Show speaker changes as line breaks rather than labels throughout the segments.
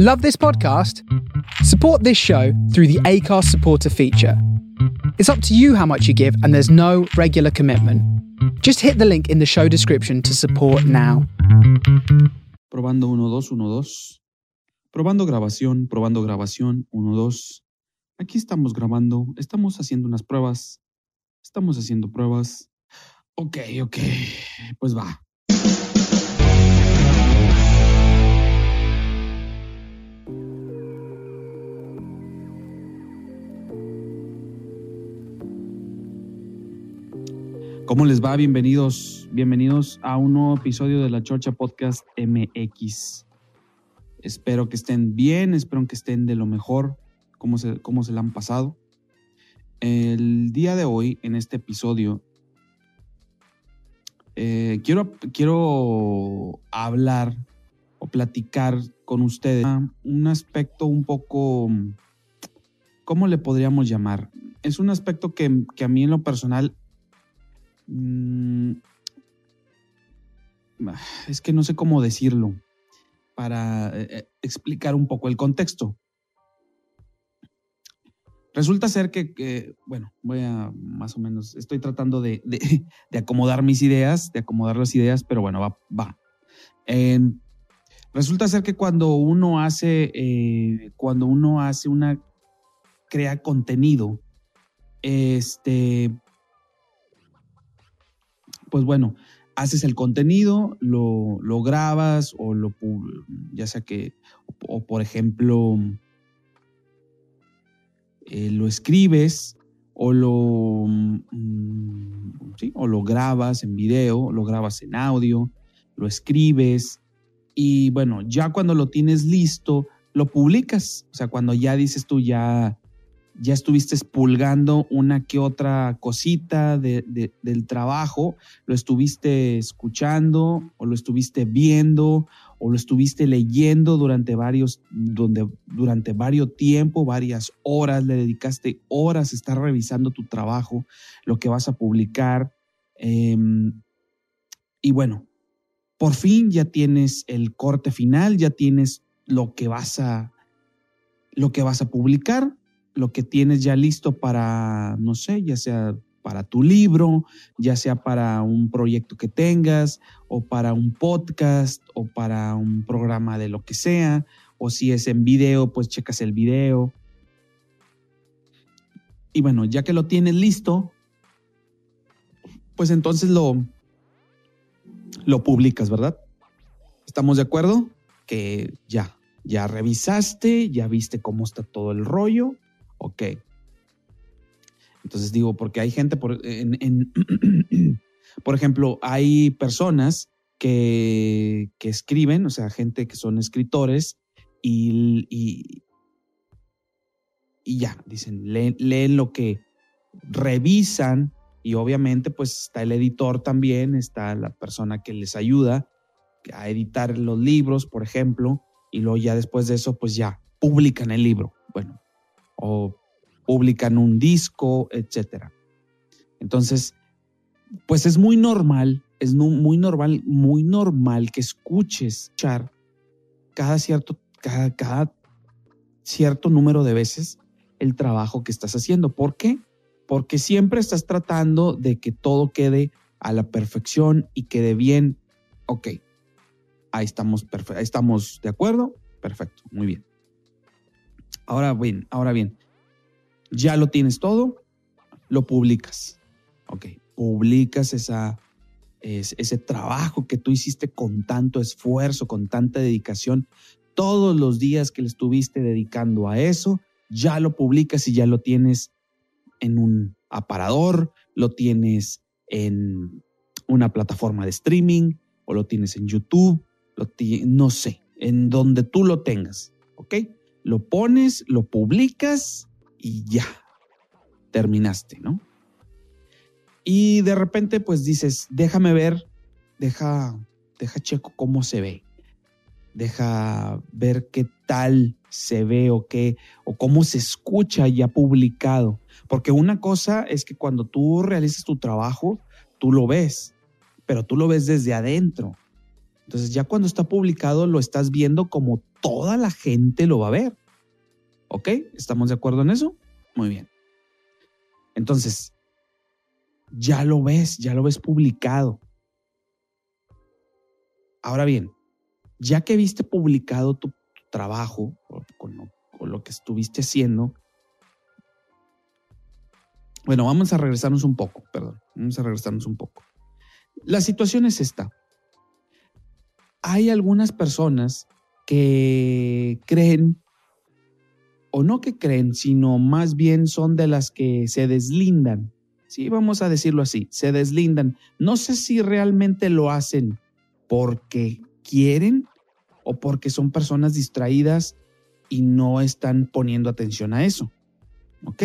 Love this podcast? Support this show through the ACARS supporter feature. It's up to you how much you give, and there's no regular commitment. Just hit the link in the show description to support now.
Probando 1, 2, 1, 2. Probando grabación, probando grabación, 1, 2. Aquí estamos grabando, estamos haciendo unas pruebas, estamos haciendo pruebas. Ok, ok, pues va. ¿Cómo les va? Bienvenidos, bienvenidos a un nuevo episodio de la Chorcha Podcast MX. Espero que estén bien, espero que estén de lo mejor, cómo se, cómo se la han pasado. El día de hoy, en este episodio, eh, quiero, quiero hablar o platicar con ustedes un aspecto un poco, ¿cómo le podríamos llamar? Es un aspecto que, que a mí en lo personal Mm, es que no sé cómo decirlo para eh, eh, explicar un poco el contexto. Resulta ser que, bueno, voy a más o menos, estoy tratando de, acomodar mis ideas, de acomodar las ideas, pero bueno, va. va. resulta ser que cuando uno hace, eh, cuando uno hace una, crea contenido, este, pues bueno, haces el contenido, lo, lo grabas o lo, ya sea que, o, por ejemplo, eh, lo escribes o lo, mm, ¿sí? o lo grabas en video, lo grabas en audio, lo escribes y bueno, ya cuando lo tienes listo, lo publicas. O sea, cuando ya dices tú ya ya estuviste expulgando una que otra cosita del trabajo, lo estuviste escuchando o lo estuviste viendo o lo estuviste leyendo durante varios, donde, durante varios tiempo, varias horas, le dedicaste horas a estar revisando tu trabajo, lo que vas a publicar. Em, y bueno, por fin ya tienes el corte final, ya tienes lo que vas a, lo que vas a publicar lo que tienes ya listo para, no sé, ya sea para tu libro, ya sea para un proyecto que tengas, o para un podcast, o para un programa de lo que sea, o si es en video, pues checas el video. Y bueno, ya que lo tienes listo, pues entonces lo, lo publicas, ¿verdad? ¿Estamos de acuerdo? Que ya, ya revisaste, ya viste cómo está todo el rollo, Ok. Entonces digo, porque hay gente, por, por ejemplo, hay personas que, escriben, o sea, gente que son escritores y, y, ya, dicen, leen, lo que revisan y obviamente pues está el editor también, está la persona que les ayuda a editar los libros, por ejemplo, y luego ya después de eso pues ya publican el libro. Bueno, o publican un disco, etcétera. Entonces, pues es muy normal, es muy normal, muy normal que escuches cada cierto, cada, cada cierto número de veces el trabajo que estás haciendo. ¿Por qué? Porque siempre estás tratando de que todo quede a la perfección y quede bien. Ok, ahí estamos, ahí estamos de acuerdo. Perfecto, muy bien. Ahora bien, ahora bien, ya lo tienes todo, lo publicas. Ok, publicas esa, ese trabajo que tú hiciste con tanto esfuerzo, con tanta dedicación, todos los días que le estuviste dedicando a eso, ya lo publicas y ya lo tienes en un aparador, lo tienes en una plataforma de streaming o lo tienes en YouTube, lo no sé, en donde tú lo tengas, ¿ok? Lo pones, lo publicas y ya, terminaste, ¿no? Y de repente pues dices, déjame ver, deja, deja checo cómo se ve, deja ver qué tal se ve o qué, o cómo se escucha ya publicado. Porque una cosa es que cuando tú realizas tu trabajo, tú lo ves, pero tú lo ves desde adentro. Entonces ya cuando está publicado lo estás viendo como toda la gente lo va a ver. ¿Ok? ¿Estamos de acuerdo en eso? Muy bien. Entonces, ya lo ves, ya lo ves publicado. Ahora bien, ya que viste publicado tu, trabajo con lo que estuviste haciendo, bueno, vamos a regresarnos un poco, perdón, vamos a regresarnos un poco. La situación es esta. Hay algunas personas que creen, o no que creen, sino más bien son de las que se deslindan. Sí, vamos a decirlo así, se deslindan. No sé si realmente lo hacen porque quieren o porque son personas distraídas y no están poniendo atención a eso. ¿Ok?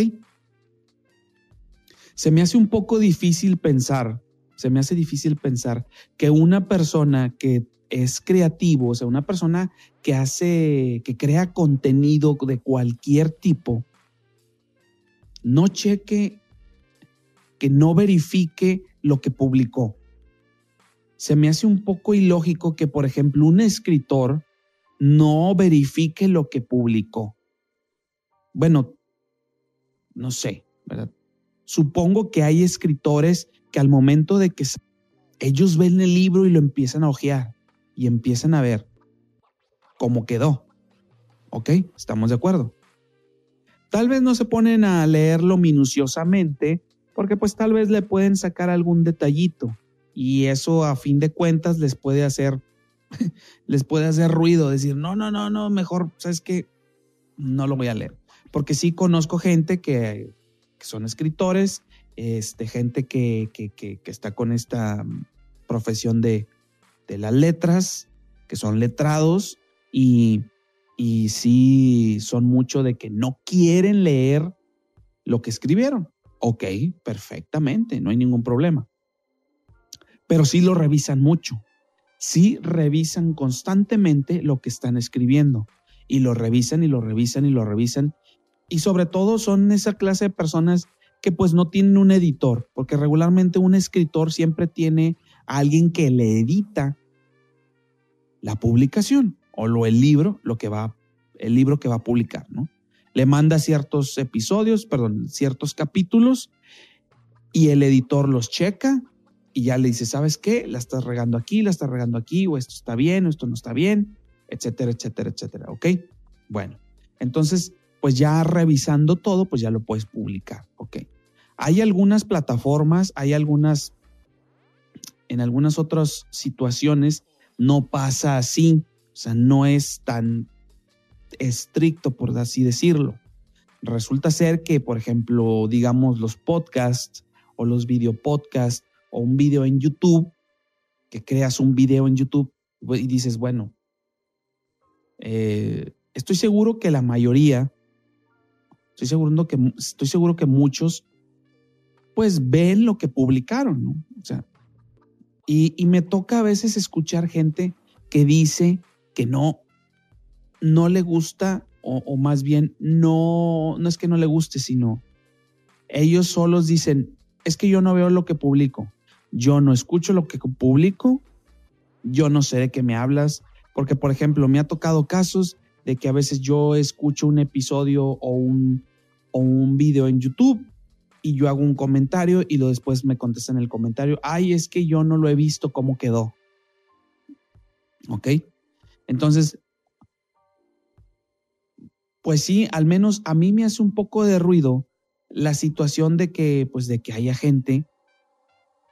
se me hace un poco difícil pensar, se me hace difícil pensar que una persona que es creativo, o sea, una persona que hace, que crea contenido de cualquier tipo, no cheque, que no verifique lo que publicó. Se me hace un poco ilógico que, por ejemplo, un escritor no verifique lo que publicó. Bueno, no sé, ¿verdad? Supongo que hay escritores que al momento de que ellos ven el libro y lo empiezan a hojear y empiezan a ver cómo quedó. ¿Ok? ¿Estamos de acuerdo? Tal vez no se ponen a leerlo minuciosamente porque pues tal vez le pueden sacar algún detallito y eso a fin de cuentas les puede hacer les puede hacer ruido, decir, no, no, no, no, mejor, ¿sabes qué? No lo voy a leer. Porque sí conozco gente que que son escritores, este, gente que, está con esta profesión de, las letras, que son letrados y, y sí son mucho de que no quieren leer lo que escribieron. Ok, perfectamente, no hay ningún problema. Pero sí lo revisan mucho. Sí revisan constantemente lo que están escribiendo. Y lo revisan y lo revisan y lo revisan y sobre todo son esa clase de personas que pues no tienen un editor, porque regularmente un escritor siempre tiene a alguien que le edita la publicación o lo el libro, lo que va el libro que va a publicar, ¿no? Le manda ciertos episodios, perdón, ciertos capítulos y el editor los checa y ya le dice, ¿sabes qué? La estás regando aquí, la estás regando aquí, o esto está bien, o esto no está bien, etcétera, etcétera, etcétera, ¿ok? Bueno, entonces pues ya revisando todo, pues ya lo puedes publicar. Ok. Hay algunas plataformas, hay algunas, en algunas otras situaciones no pasa así, o sea, no es tan estricto, por así decirlo. Resulta ser que, por ejemplo, digamos los podcasts o los video podcasts o un video en YouTube, que creas un video en YouTube y dices, bueno, eh, estoy seguro que la mayoría Estoy que, estoy seguro que muchos pues ven lo que publicaron, ¿no? O sea, y, y, me toca a veces escuchar gente que dice que no, no le gusta, o, o, más bien no, no es que no le guste, sino ellos solos dicen, es que yo no veo lo que publico, yo no escucho lo que publico, yo no sé de qué me hablas, porque por ejemplo me ha tocado casos de que a veces yo escucho un episodio o un, o un video en YouTube y yo hago un comentario y lo después me contestan el comentario, ay, es que yo no lo he visto cómo quedó. ¿Ok? Entonces, pues sí, al menos a mí me hace un poco de ruido la situación de que, pues de que haya gente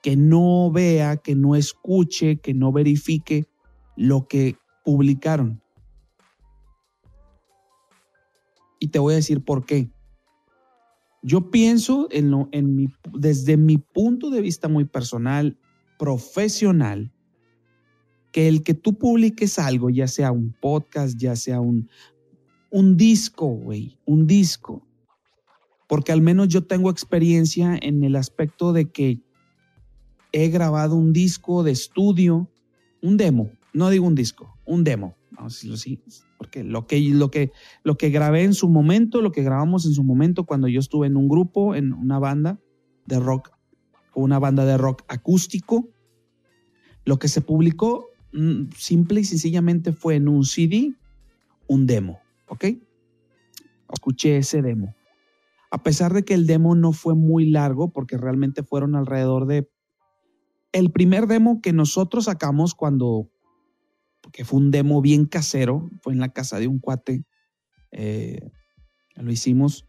que no vea, que no escuche, que no verifique lo que publicaron. Y te voy a decir por qué. Yo pienso en, en mi, desde mi punto de vista muy personal, profesional, que el que tú publiques algo, ya sea un podcast, ya sea un, un disco, güey, un disco. Porque al menos yo tengo experiencia en el aspecto de que he grabado un disco de estudio, un demo, no digo un disco, un demo, vamos a decirlo así, porque lo que, lo, que, lo que grabé en su momento, lo que grabamos en su momento cuando yo estuve en un grupo, en una banda de rock, una banda de rock acústico, lo que se publicó mm, simple y sencillamente fue en un CD un demo, ¿ok? Escuché ese demo. A pesar de que el demo no fue muy largo, porque realmente fueron alrededor de... El primer demo que nosotros sacamos cuando, que fue un demo bien casero, fue en la casa de un cuate, eh, lo hicimos,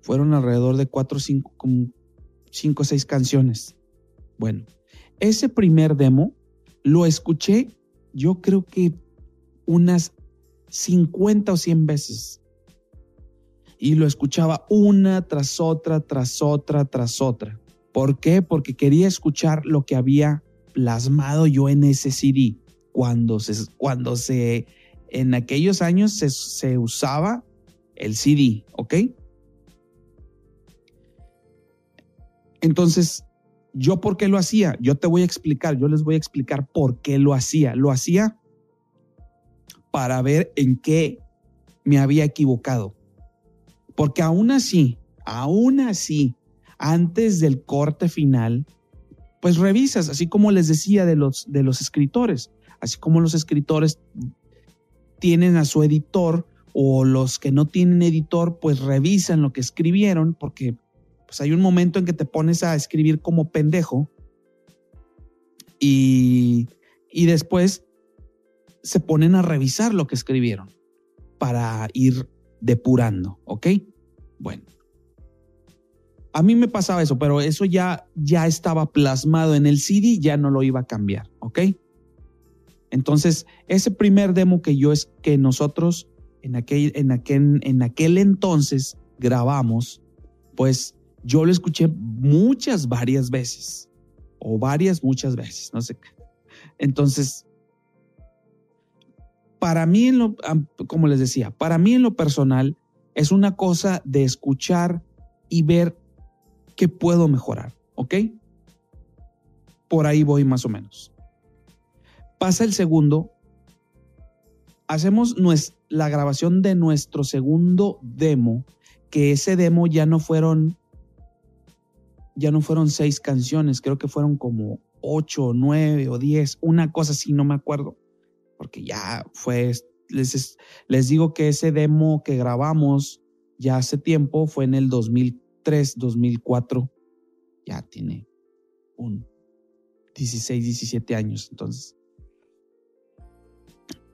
fueron alrededor de cuatro, cinco, cinco o seis canciones. Bueno, ese primer demo lo escuché yo creo que unas 50 o 100 veces. Y lo escuchaba una tras otra, tras otra, tras otra. ¿Por qué? Porque quería escuchar lo que había plasmado yo en ese CD. Cuando se, cuando se en aquellos años se, se usaba el CD, ¿ok? Entonces, ¿yo por qué lo hacía? Yo te voy a explicar, yo les voy a explicar por qué lo hacía. Lo hacía para ver en qué me había equivocado. Porque aún así, aún así, antes del corte final, pues revisas, así como les decía de los, de los escritores, así como los escritores tienen a su editor o los que no tienen editor, pues revisan lo que escribieron, porque pues hay un momento en que te pones a escribir como pendejo y, y después se ponen a revisar lo que escribieron para ir depurando, ¿ok? Bueno. A mí me pasaba eso, pero eso ya, ya estaba plasmado en el CD, ya no lo iba a cambiar, ¿ok? Entonces, ese primer demo que yo es que nosotros en aquel, en aquel, en aquel entonces grabamos, pues yo lo escuché muchas, varias veces, o varias, muchas veces, no sé. Entonces, para mí, en lo, como les decía, para mí en lo personal es una cosa de escuchar y ver qué puedo mejorar, ¿ok? Por ahí voy más o menos. Pasa el segundo, hacemos la grabación de nuestro segundo demo, que ese demo ya no fueron, ya no fueron seis canciones, creo que fueron como ocho, nueve o diez, una cosa así, no me acuerdo porque ya fue, les, les digo que ese demo que grabamos ya hace tiempo fue en el 2003, 2004, ya tiene un 16, 17 años, entonces.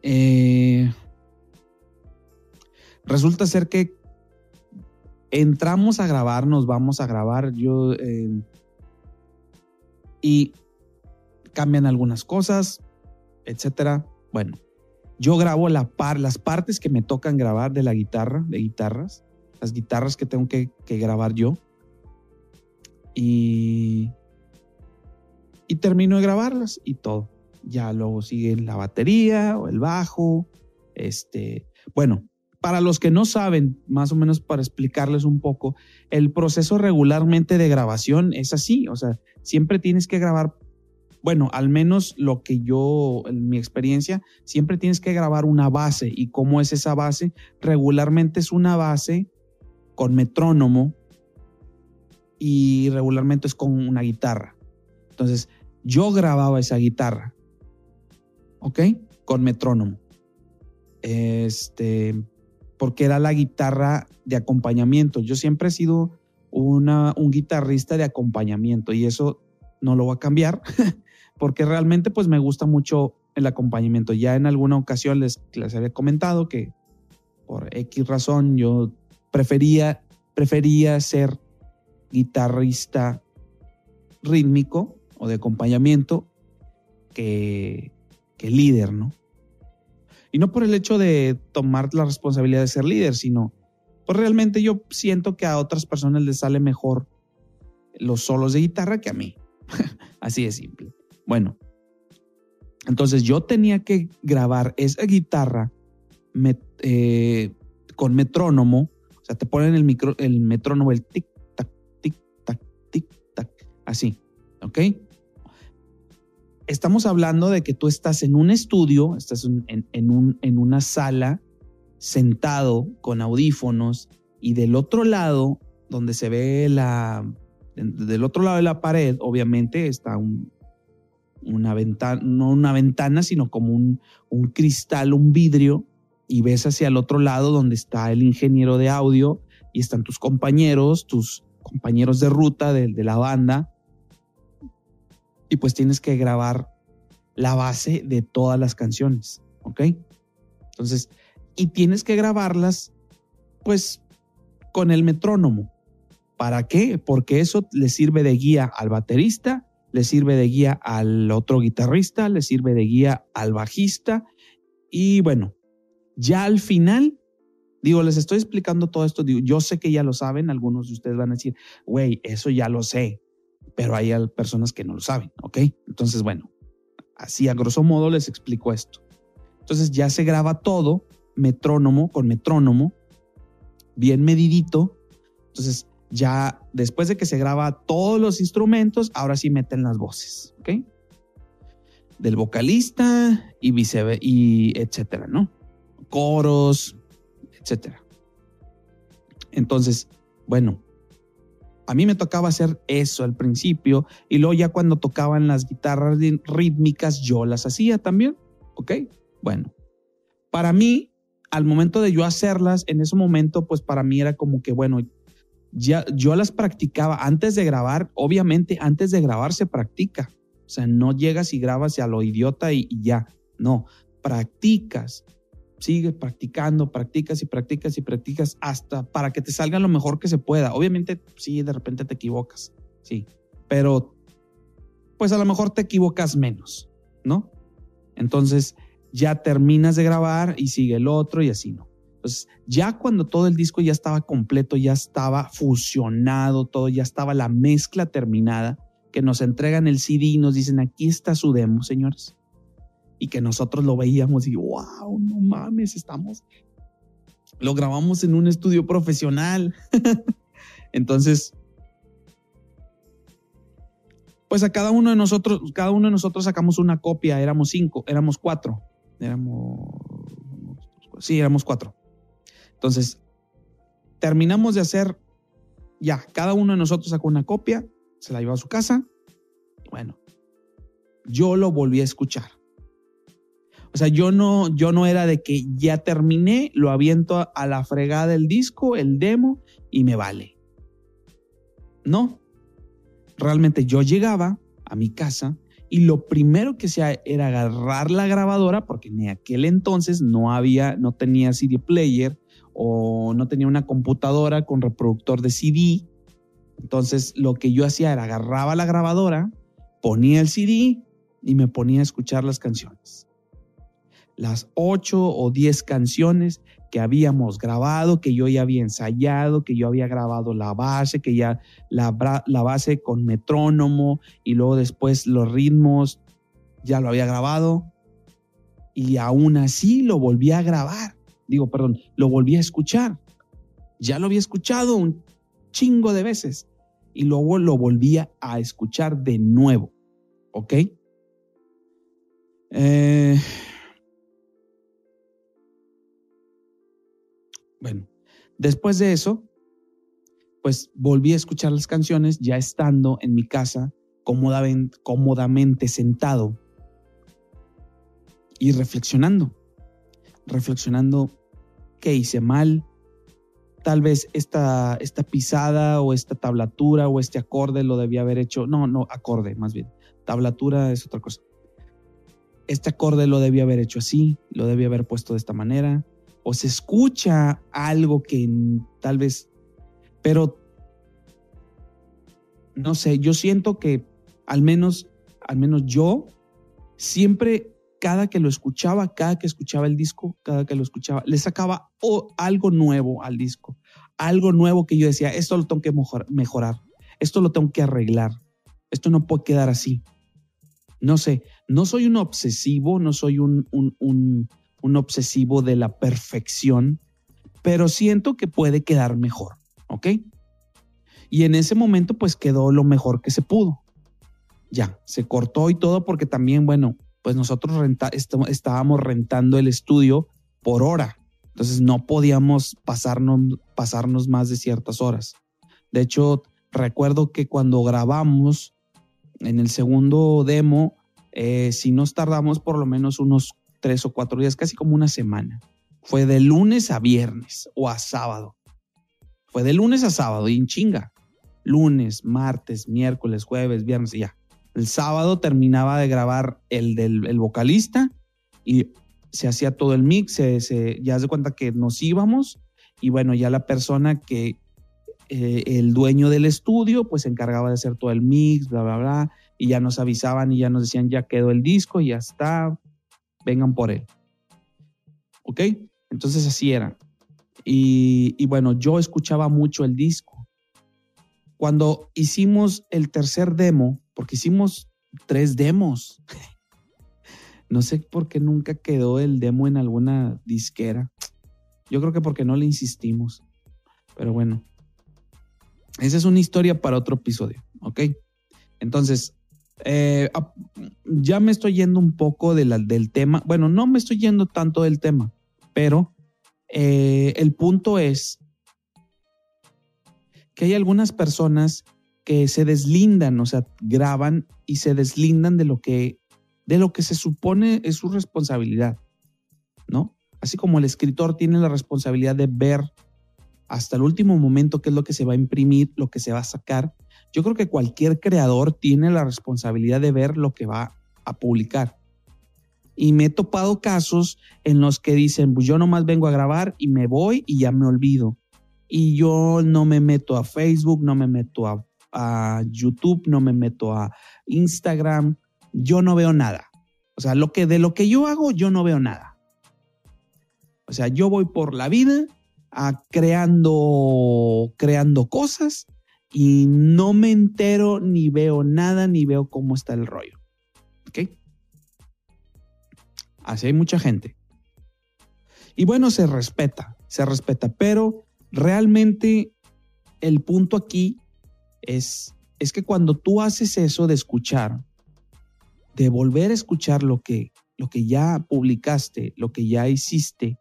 Eh, resulta ser que entramos a grabar, nos vamos a grabar, yo eh, y cambian algunas cosas, etcétera. Bueno, yo grabo la par, las partes que me tocan grabar de la guitarra, de guitarras, las guitarras que tengo que, grabar yo. Y, y termino de grabarlas y todo. Ya luego sigue la batería o el bajo. Este, bueno, para los que no saben, más o menos para explicarles un poco, el proceso regularmente de grabación es así, o sea, siempre tienes que grabar bueno, al menos lo que yo, en mi experiencia, siempre tienes que grabar una base. ¿Y cómo es esa base? Regularmente es una base con metrónomo y regularmente es con una guitarra. Entonces, yo grababa esa guitarra, ¿ok? Con metrónomo. Este, porque era la guitarra de acompañamiento. Yo siempre he sido una, un guitarrista de acompañamiento y eso no lo voy a cambiar. porque realmente pues me gusta mucho el acompañamiento. Ya en alguna ocasión les, les había comentado que por X razón yo prefería, prefería ser guitarrista rítmico o de acompañamiento que, que líder, ¿no? Y no por el hecho de tomar la responsabilidad de ser líder, sino pues realmente yo siento que a otras personas les sale mejor los solos de guitarra que a mí. Así de simple. Bueno, entonces yo tenía que grabar esa guitarra eh, con metrónomo, sea, te ponen el, micro, el metrónomo, el tic, tac, tic, tac, tic, tac, así, ¿ok? Estamos hablando de que tú estás en un estudio, estás en, un, en una sala, sentado con audífonos, y del otro lado, donde se ve la, del otro lado de la pared, obviamente está un, una ventana, no una ventana, sino como un, un cristal, un vidrio, y ves hacia el otro lado donde está el ingeniero de audio y están tus compañeros, tus compañeros de ruta de, de la banda, y pues tienes que grabar la base de todas las canciones, ¿ok? Entonces, y tienes que grabarlas, pues, con el metrónomo. ¿Para qué? Porque eso le sirve de guía al baterista, le sirve de guía al otro guitarrista, le sirve de guía al bajista. Y bueno, ya al final, digo, les estoy explicando todo esto. Yo sé que ya lo saben, algunos de ustedes van a decir, güey, eso ya lo sé, pero hay personas que no lo saben, ¿ok? Entonces, bueno, así a grosso modo les explico esto. Entonces ya se graba todo, metrónomo con metrónomo, bien medidito. Entonces ya después de que se graba todos los instrumentos, ahora sí meten las voces, ¿ok? Del vocalista y viceversa, y etcétera, ¿no? Coros, etcétera. Entonces, bueno, a mí me tocaba hacer eso al principio y luego ya cuando tocaban las guitarras rítmicas yo las hacía también, ¿ok? Bueno, para mí, al momento de yo hacerlas, en ese momento, pues para mí era como que, bueno, ya yo las practicaba antes de grabar, obviamente antes de grabar se practica, o sea, no llegas y grabas a lo idiota y, ya, no, practicas, sigues practicando, practicas y practicas y practicas hasta para que te salga lo mejor que se pueda. Obviamente, sí, de repente te equivocas, sí, pero pues a lo mejor te equivocas menos, ¿no? Entonces ya terminas de grabar y sigue el otro y así, ¿no? Entonces, ya cuando todo el disco ya estaba completo, ya estaba fusionado, todo ya estaba la mezcla terminada, que nos entregan el CD y nos dicen, aquí está su demo, señores. Y que nosotros lo veíamos y, wow, no mames, estamos, lo grabamos en un estudio profesional. Entonces, pues a cada uno de nosotros, cada uno de nosotros sacamos una copia, éramos cinco, éramos cuatro, éramos, sí, éramos cuatro. Entonces, terminamos de hacer, ya, cada uno de nosotros sacó una copia, se la llevó a su casa. Y bueno, yo lo volví a escuchar. O sea, yo no, yo no era de que ya terminé, lo aviento a la fregada del disco, el demo, y me vale. No. Realmente yo llegaba a mi casa y lo primero que hacía era agarrar la grabadora, porque en aquel entonces no había, no tenía CD player, o no tenía una computadora con reproductor de CD. Entonces lo que yo hacía era agarraba la grabadora, ponía el CD y me ponía a escuchar las canciones. Las ocho o diez canciones que habíamos grabado, que yo ya había ensayado, que yo había grabado la base, que ya la, la base con metrónomo y luego después los ritmos, ya lo había grabado. Y aún así lo volví a grabar digo, perdón, lo volví a escuchar. Ya lo había escuchado un chingo de veces y luego lo volvía a escuchar de nuevo. ¿Ok? Eh, bueno, después de eso, pues volví a escuchar las canciones ya estando en mi casa cómodamente, sentado y reflexionando, reflexionando que hice mal. Tal vez esta, esta pisada o esta tablatura o este acorde lo debía haber hecho. No, no, acorde más bien. Tablatura es otra cosa. Este acorde lo debía haber hecho así, lo debía haber puesto de esta manera. O se escucha algo que tal vez, pero no sé, yo siento que al menos, al menos yo siempre cada que lo escuchaba, cada que escuchaba el disco, cada que lo escuchaba, le sacaba algo nuevo al disco, algo nuevo que yo decía, esto lo tengo que mejorar, esto lo tengo que arreglar, esto no puede quedar así. No sé, no soy un obsesivo, no soy un, un, un obsesivo de la perfección, pero siento que puede quedar mejor, ¿ok? Y en ese momento pues quedó lo mejor que se pudo. Ya, se cortó y todo porque también, bueno, pues nosotros estábamos rentando el estudio por hora. Entonces no podíamos pasarnos, pasarnos más de ciertas horas. De hecho, recuerdo que cuando grabamos en el segundo demo, eh, si nos tardamos por lo menos unos tres o cuatro días, casi como una semana. Fue de lunes a viernes o a sábado. Fue de lunes a sábado y en chinga. Lunes, martes, miércoles, jueves, viernes y ya. El sábado terminaba de grabar el del vocalista y se hacía todo el mix, se, ya se cuenta que nos íbamos y bueno, ya la persona que, eh, el dueño del estudio, pues se encargaba de hacer todo el mix, bla, bla, bla, y ya nos avisaban y ya nos decían, ya quedó el disco, y ya está, vengan por él. ¿Ok? Entonces así era. Y, y bueno, yo escuchaba mucho el disco. Cuando hicimos el tercer demo, porque hicimos tres demos, no sé por qué nunca quedó el demo en alguna disquera. Yo creo que porque no le insistimos. Pero bueno, esa es una historia para otro episodio, ¿ok? Entonces, eh, ya me estoy yendo un poco del tema. Bueno, no me estoy yendo tanto del tema, pero eh, el punto es que hay algunas personas que se deslindan, o sea, graban y se deslindan de lo que, de lo que se supone es su responsabilidad, ¿no? Así como el escritor tiene la responsabilidad de ver hasta el último momento qué es lo que se va a imprimir, lo que se va a sacar, yo creo que cualquier creador tiene la responsabilidad de ver lo que va a publicar. Y me he topado casos en los que dicen, pues yo nomás vengo a grabar y me voy y ya me olvido. Y yo no me meto a Facebook, no me meto a, a YouTube, no me meto a Instagram, yo no veo nada. O sea, lo que de lo que yo hago, yo no veo nada. O sea, yo voy por la vida a creando, creando cosas y no me entero ni veo nada ni veo cómo está el rollo. ¿Ok? Así hay mucha gente. Y bueno, se respeta, se respeta, pero realmente el punto aquí es, es que cuando tú haces eso de escuchar, de volver a escuchar lo que, lo que ya publicaste, lo que ya hiciste,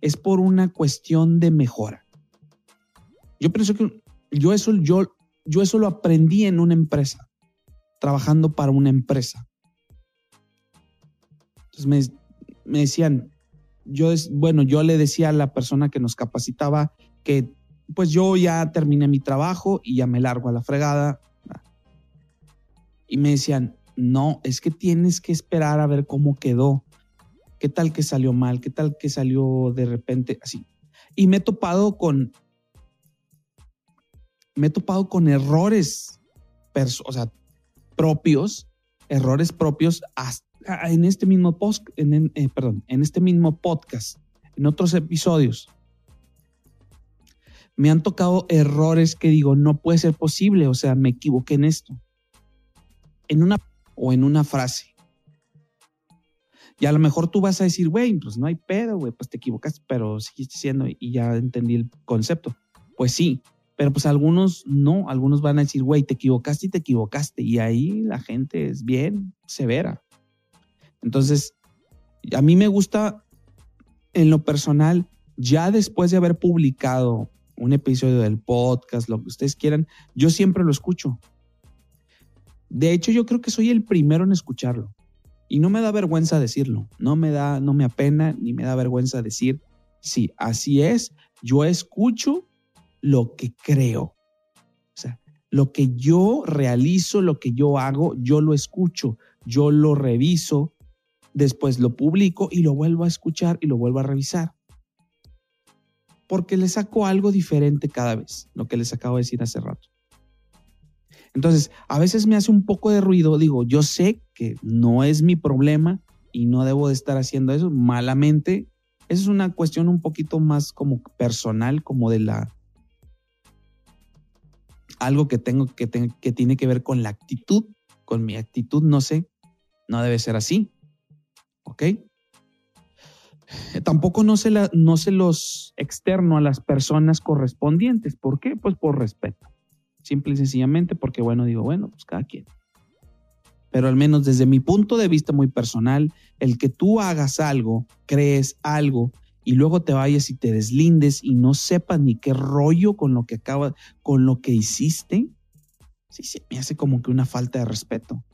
es por una cuestión de mejora. Yo pienso que yo eso, yo, yo eso lo aprendí en una empresa, trabajando para una empresa. Entonces me, me decían, yo, bueno, yo le decía a la persona que nos capacitaba que pues yo ya terminé mi trabajo y ya me largo a la fregada. Y me decían, no, es que tienes que esperar a ver cómo quedó. ¿Qué tal que salió mal? ¿Qué tal que salió de repente así? Y me he topado con, me he topado con errores, propios, errores propios en este mismo post, en, eh, perdón, en este mismo podcast, en otros episodios. Me han tocado errores que digo, no puede ser posible, o sea, me equivoqué en esto. En una o en una frase. Y a lo mejor tú vas a decir, güey, pues no hay pedo, güey, pues te equivocaste, pero seguiste siendo y ya entendí el concepto. Pues sí, pero pues algunos no, algunos van a decir, güey, te equivocaste y te equivocaste. Y ahí la gente es bien severa. Entonces, a mí me gusta, en lo personal, ya después de haber publicado un episodio del podcast, lo que ustedes quieran, yo siempre lo escucho. De hecho, yo creo que soy el primero en escucharlo. Y no me da vergüenza decirlo, no me da, no me apena ni me da vergüenza decir, sí, así es, yo escucho lo que creo. O sea, lo que yo realizo, lo que yo hago, yo lo escucho, yo lo reviso, después lo publico y lo vuelvo a escuchar y lo vuelvo a revisar. Porque le saco algo diferente cada vez, lo que les acabo de decir hace rato. Entonces, a veces me hace un poco de ruido, digo, yo sé que no es mi problema y no debo de estar haciendo eso malamente. Esa es una cuestión un poquito más como personal, como de la... Algo que tengo que, que tiene que ver con la actitud, con mi actitud, no sé, no debe ser así. ¿Ok? Tampoco no se, la, no se los externo a las personas correspondientes. ¿Por qué? Pues por respeto. Simple y sencillamente porque, bueno, digo, bueno, pues cada quien. Pero al menos desde mi punto de vista muy personal, el que tú hagas algo, crees algo y luego te vayas y te deslindes y no sepas ni qué rollo con lo que acaba, con lo que hiciste, sí, sí, me hace como que una falta de respeto.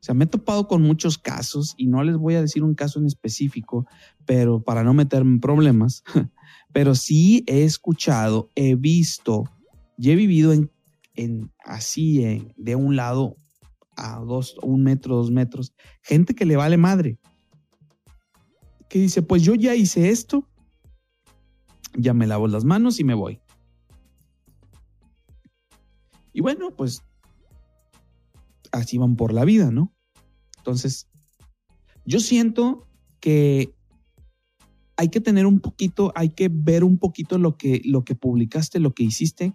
O sea, me he topado con muchos casos y no les voy a decir un caso en específico, pero para no meterme en problemas, pero sí he escuchado, he visto y he vivido en, en así, en, de un lado a dos, un metro, dos metros, gente que le vale madre, que dice, pues yo ya hice esto, ya me lavo las manos y me voy. Y bueno, pues así van por la vida, ¿no? Entonces, yo siento que hay que tener un poquito, hay que ver un poquito lo que, lo que publicaste, lo que hiciste,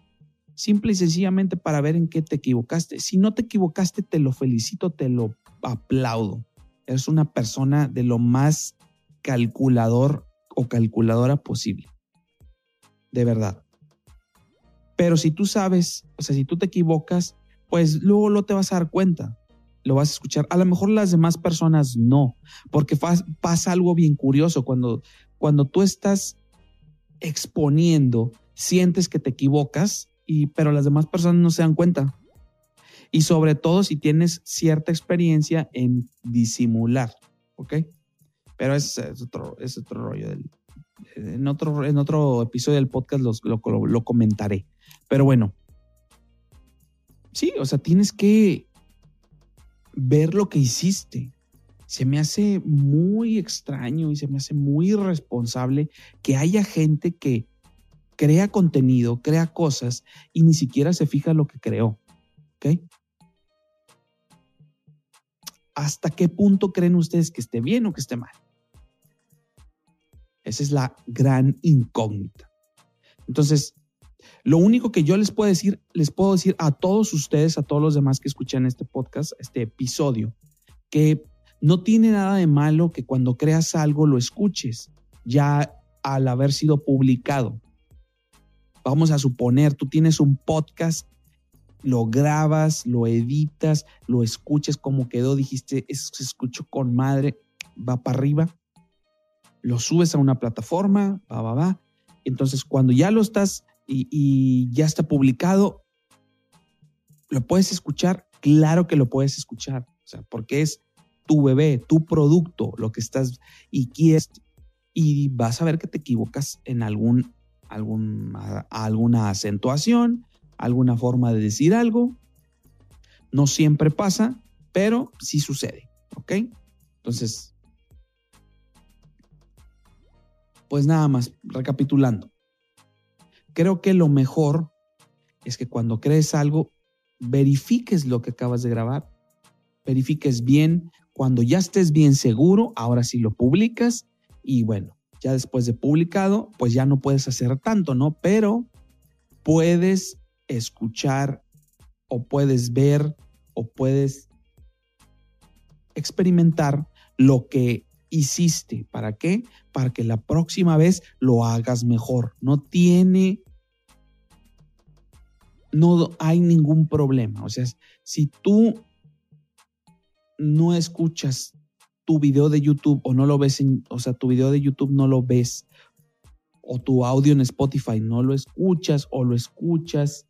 simple y sencillamente para ver en qué te equivocaste. Si no te equivocaste, te lo felicito, te lo aplaudo. Eres una persona de lo más calculador o calculadora posible. De verdad. Pero si tú sabes, o sea, si tú te equivocas, pues luego lo te vas a dar cuenta, lo vas a escuchar. A lo mejor las demás personas no, porque pasa algo bien curioso cuando, cuando tú estás exponiendo, sientes que te equivocas, y, pero las demás personas no se dan cuenta. Y sobre todo si tienes cierta experiencia en disimular, ¿ok? Pero ese es otro, es otro rollo. Del, en, otro, en otro episodio del podcast lo, lo comentaré. Pero bueno, sí, o sea, tienes que ver lo que hiciste. Se me hace muy extraño y se me hace muy irresponsable que haya gente que crea contenido, crea cosas y ni siquiera se fija lo que creó. ¿Ok? ¿Hasta qué punto creen ustedes que esté bien o que esté mal? Esa es la gran incógnita. Entonces, lo único que yo les puedo decir, les puedo decir a todos ustedes, a todos los demás que escuchan este podcast, este episodio, que no tiene nada de malo que cuando creas algo lo escuches, ya al haber sido publicado. Vamos a suponer, tú tienes un podcast, lo grabas, lo editas, lo escuches como quedó, dijiste, se escuchó con madre, va para arriba, lo subes a una plataforma, va, va, va. Entonces, cuando ya lo estás y, ya está publicado, ¿lo puedes escuchar? Claro que lo puedes escuchar, o sea, porque es tu bebé, tu producto, lo que estás y quieres, y vas a ver que te equivocas en algún, algún, alguna acentuación, alguna forma de decir algo. No siempre pasa, pero sí sucede, ¿ok? Entonces, pues nada más, recapitulando creo que lo mejor es que cuando crees algo, verifiques lo que acabas de grabar, verifiques bien, cuando ya estés bien seguro, ahora sí lo publicas y bueno, ya después de publicado, pues ya no puedes hacer tanto, ¿no? Pero puedes escuchar o puedes ver o puedes experimentar lo que hiciste. ¿Para qué? Para que la próxima vez lo hagas mejor. No tiene, no hay ningún problema. O sea, si tú no escuchas tu video de YouTube o no lo ves, en, o sea, tu video de YouTube no lo ves o tu audio en Spotify no lo escuchas o lo escuchas,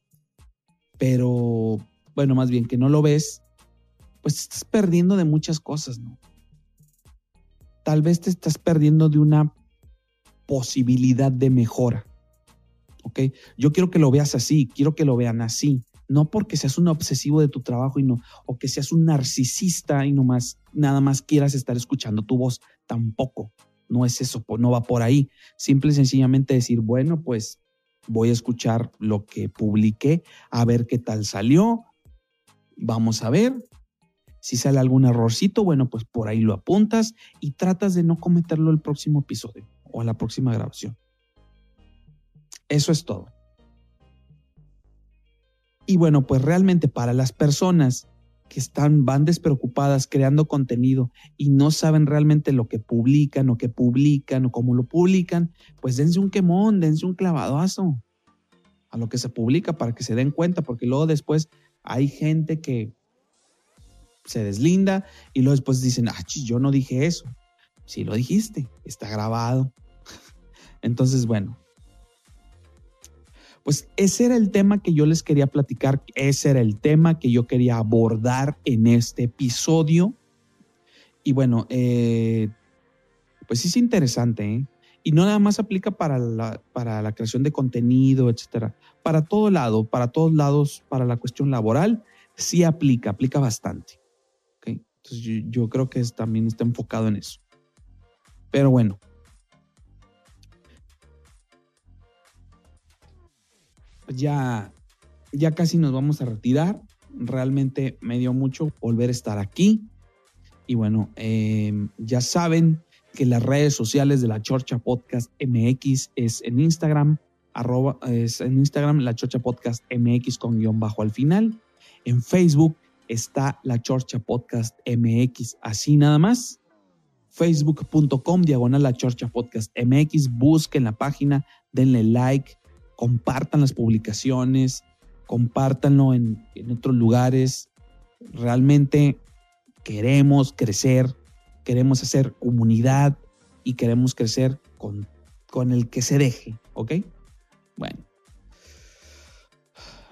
pero bueno, más bien que no lo ves, pues estás perdiendo de muchas cosas, ¿no? Tal vez te estás perdiendo de una posibilidad de mejora. ¿Ok? Yo quiero que lo veas así, quiero que lo vean así. No porque seas un obsesivo de tu trabajo y no, o que seas un narcisista y no más, nada más quieras estar escuchando tu voz. Tampoco. No es eso, no va por ahí. Simple y sencillamente decir, bueno, pues voy a escuchar lo que publiqué, a ver qué tal salió. Vamos a ver, si sale algún errorcito, bueno, pues por ahí lo apuntas y tratas de no cometerlo el próximo episodio o la próxima grabación. Eso es todo. Y bueno, pues realmente para las personas que están, van despreocupadas creando contenido y no saben realmente lo que publican o que publican o cómo lo publican, pues dense un quemón, dense un clavadazo a lo que se publica para que se den cuenta, porque luego después hay gente que se deslinda y luego después dicen, ah, yo no dije eso. Sí lo dijiste, está grabado. Entonces, bueno, pues ese era el tema que yo les quería platicar, ese era el tema que yo quería abordar en este episodio. Y bueno, eh, pues es interesante, ¿eh? Y no nada más aplica para la, para la creación de contenido, etcétera. Para todo lado, para todos lados, para la cuestión laboral, sí aplica, aplica bastante. Entonces yo, creo que también está enfocado en eso. Pero bueno, ya, ya casi nos vamos a retirar. Realmente me dio mucho volver a estar aquí. Y bueno, em, ya saben que las redes sociales de la Chorcha Podcast MX es en Instagram, arroba, es en Instagram la Chorcha Podcast MX con guion bajo al final. En Facebook está la Chorcha Podcast MX, así nada más. Facebook.com diagonal la Chorcha Podcast MX. Busquen la página, denle like, compartan las publicaciones, compártanlo en, en otros lugares. Realmente queremos crecer, queremos hacer comunidad y queremos crecer con, con el que se deje, ¿ok? Bueno.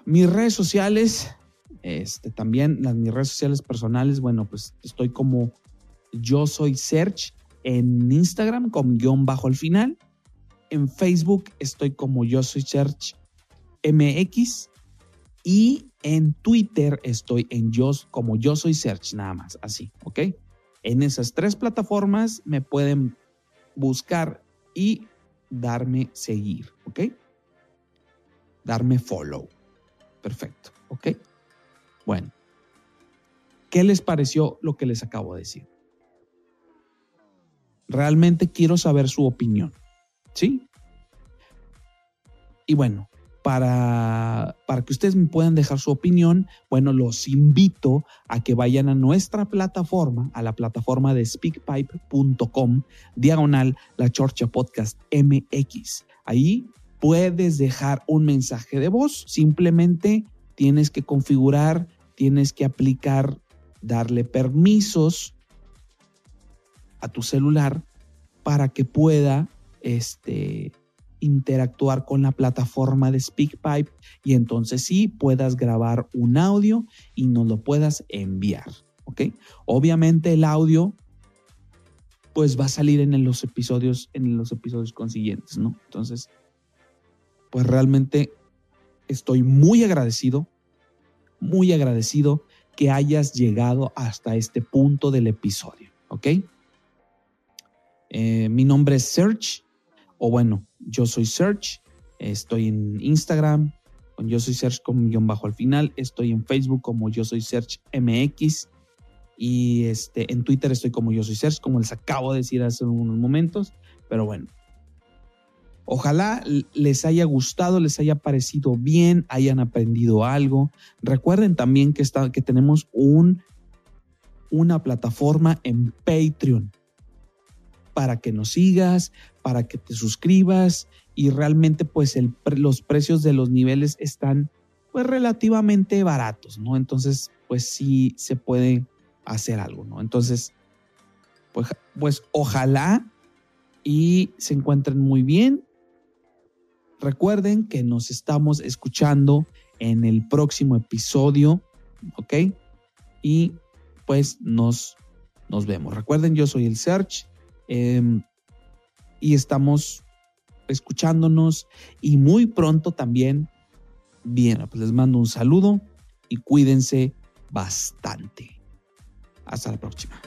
Mis redes sociales, este, también las mis redes sociales personales, bueno, pues estoy como yo soy Search en Instagram con guion bajo al final en Facebook estoy como yo soy Search MX y en Twitter estoy en yo como yo soy Search nada más, así, ¿ok? En esas tres plataformas me pueden buscar y darme seguir, ¿ok? Darme follow. Perfecto, ¿ok? Bueno, ¿qué les pareció lo que les acabo de decir? Realmente quiero saber su opinión. ¿Sí? Y bueno, para, para que ustedes me puedan dejar su opinión, bueno, los invito a que vayan a nuestra plataforma, a la plataforma de speakpipe.com, diagonal la Chorcha Podcast MX. Ahí puedes dejar un mensaje de voz, simplemente tienes que configurar, tienes que aplicar, darle permisos a tu celular para que pueda este, interactuar con la plataforma de SpeakPipe y entonces sí puedas grabar un audio y nos lo puedas enviar. ¿Ok? Obviamente el audio pues va a salir en los episodios, en los episodios consiguientes, ¿no? Entonces, pues realmente estoy muy agradecido, muy agradecido que hayas llegado hasta este punto del episodio, ¿ok? Eh, mi nombre es Serge o bueno, yo soy Search, estoy en Instagram, con yo soy Search con guion bajo al final, estoy en Facebook como yo soy Search MX y este, en Twitter estoy como yo soy Search, como les acabo de decir hace unos momentos, pero bueno. Ojalá les haya gustado, les haya parecido bien, hayan aprendido algo. Recuerden también que, está, que tenemos un, una plataforma en Patreon para que nos sigas, para que te suscribas y realmente pues los precios de los niveles están pues relativamente baratos, ¿no? Entonces pues sí se puede hacer algo, ¿no? Entonces pues, pues ojalá y se encuentren muy bien. Recuerden que nos estamos escuchando en el próximo episodio, ¿ok? Y pues nos, nos vemos. Recuerden, yo soy el Search Em, y estamos escuchándonos y muy pronto también. Bien, pues les mando un saludo y cuídense bastante. Hasta la próxima.